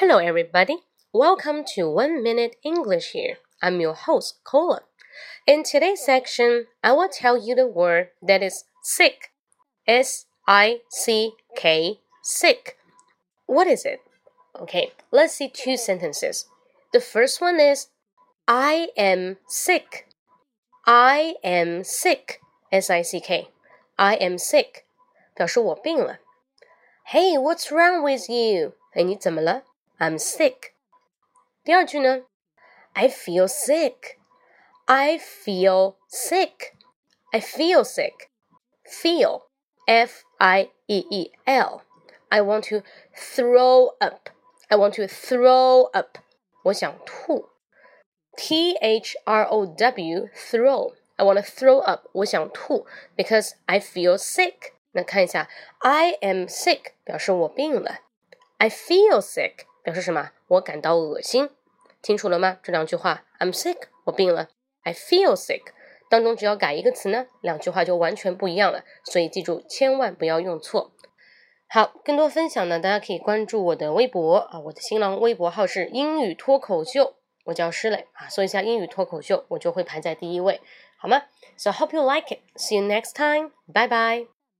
Hello, everybody. Welcome to One Minute English here. I'm your host, Cola. In today's section, I will tell you the word that is sick. S I C K, sick. What is it? Okay, let's see two sentences. The first one is I am sick. I am sick. S I C K. I am sick. 表示我病了。Hey, what's wrong with you? 哎，你怎么了 ？I'm sick。第二句呢？I feel sick. I feel sick. I feel sick. Feel. F I E E L. I want to throw up. I want to throw up. 我想吐。T H R O W. Throw. I want to throw up. 我想吐，because I feel sick. 那看一下，I am sick 表示我病了，I feel sick 表示什么？我感到恶心。清楚了吗？这两句话，I'm sick 我病了，I feel sick 当中只要改一个词呢，两句话就完全不一样了。所以记住，千万不要用错。好，更多分享呢，大家可以关注我的微博啊，我的新浪微博号是英语脱口秀，我叫施磊啊，搜一下英语脱口秀，我就会排在第一位，好吗？So hope you like it. See you next time. Bye bye.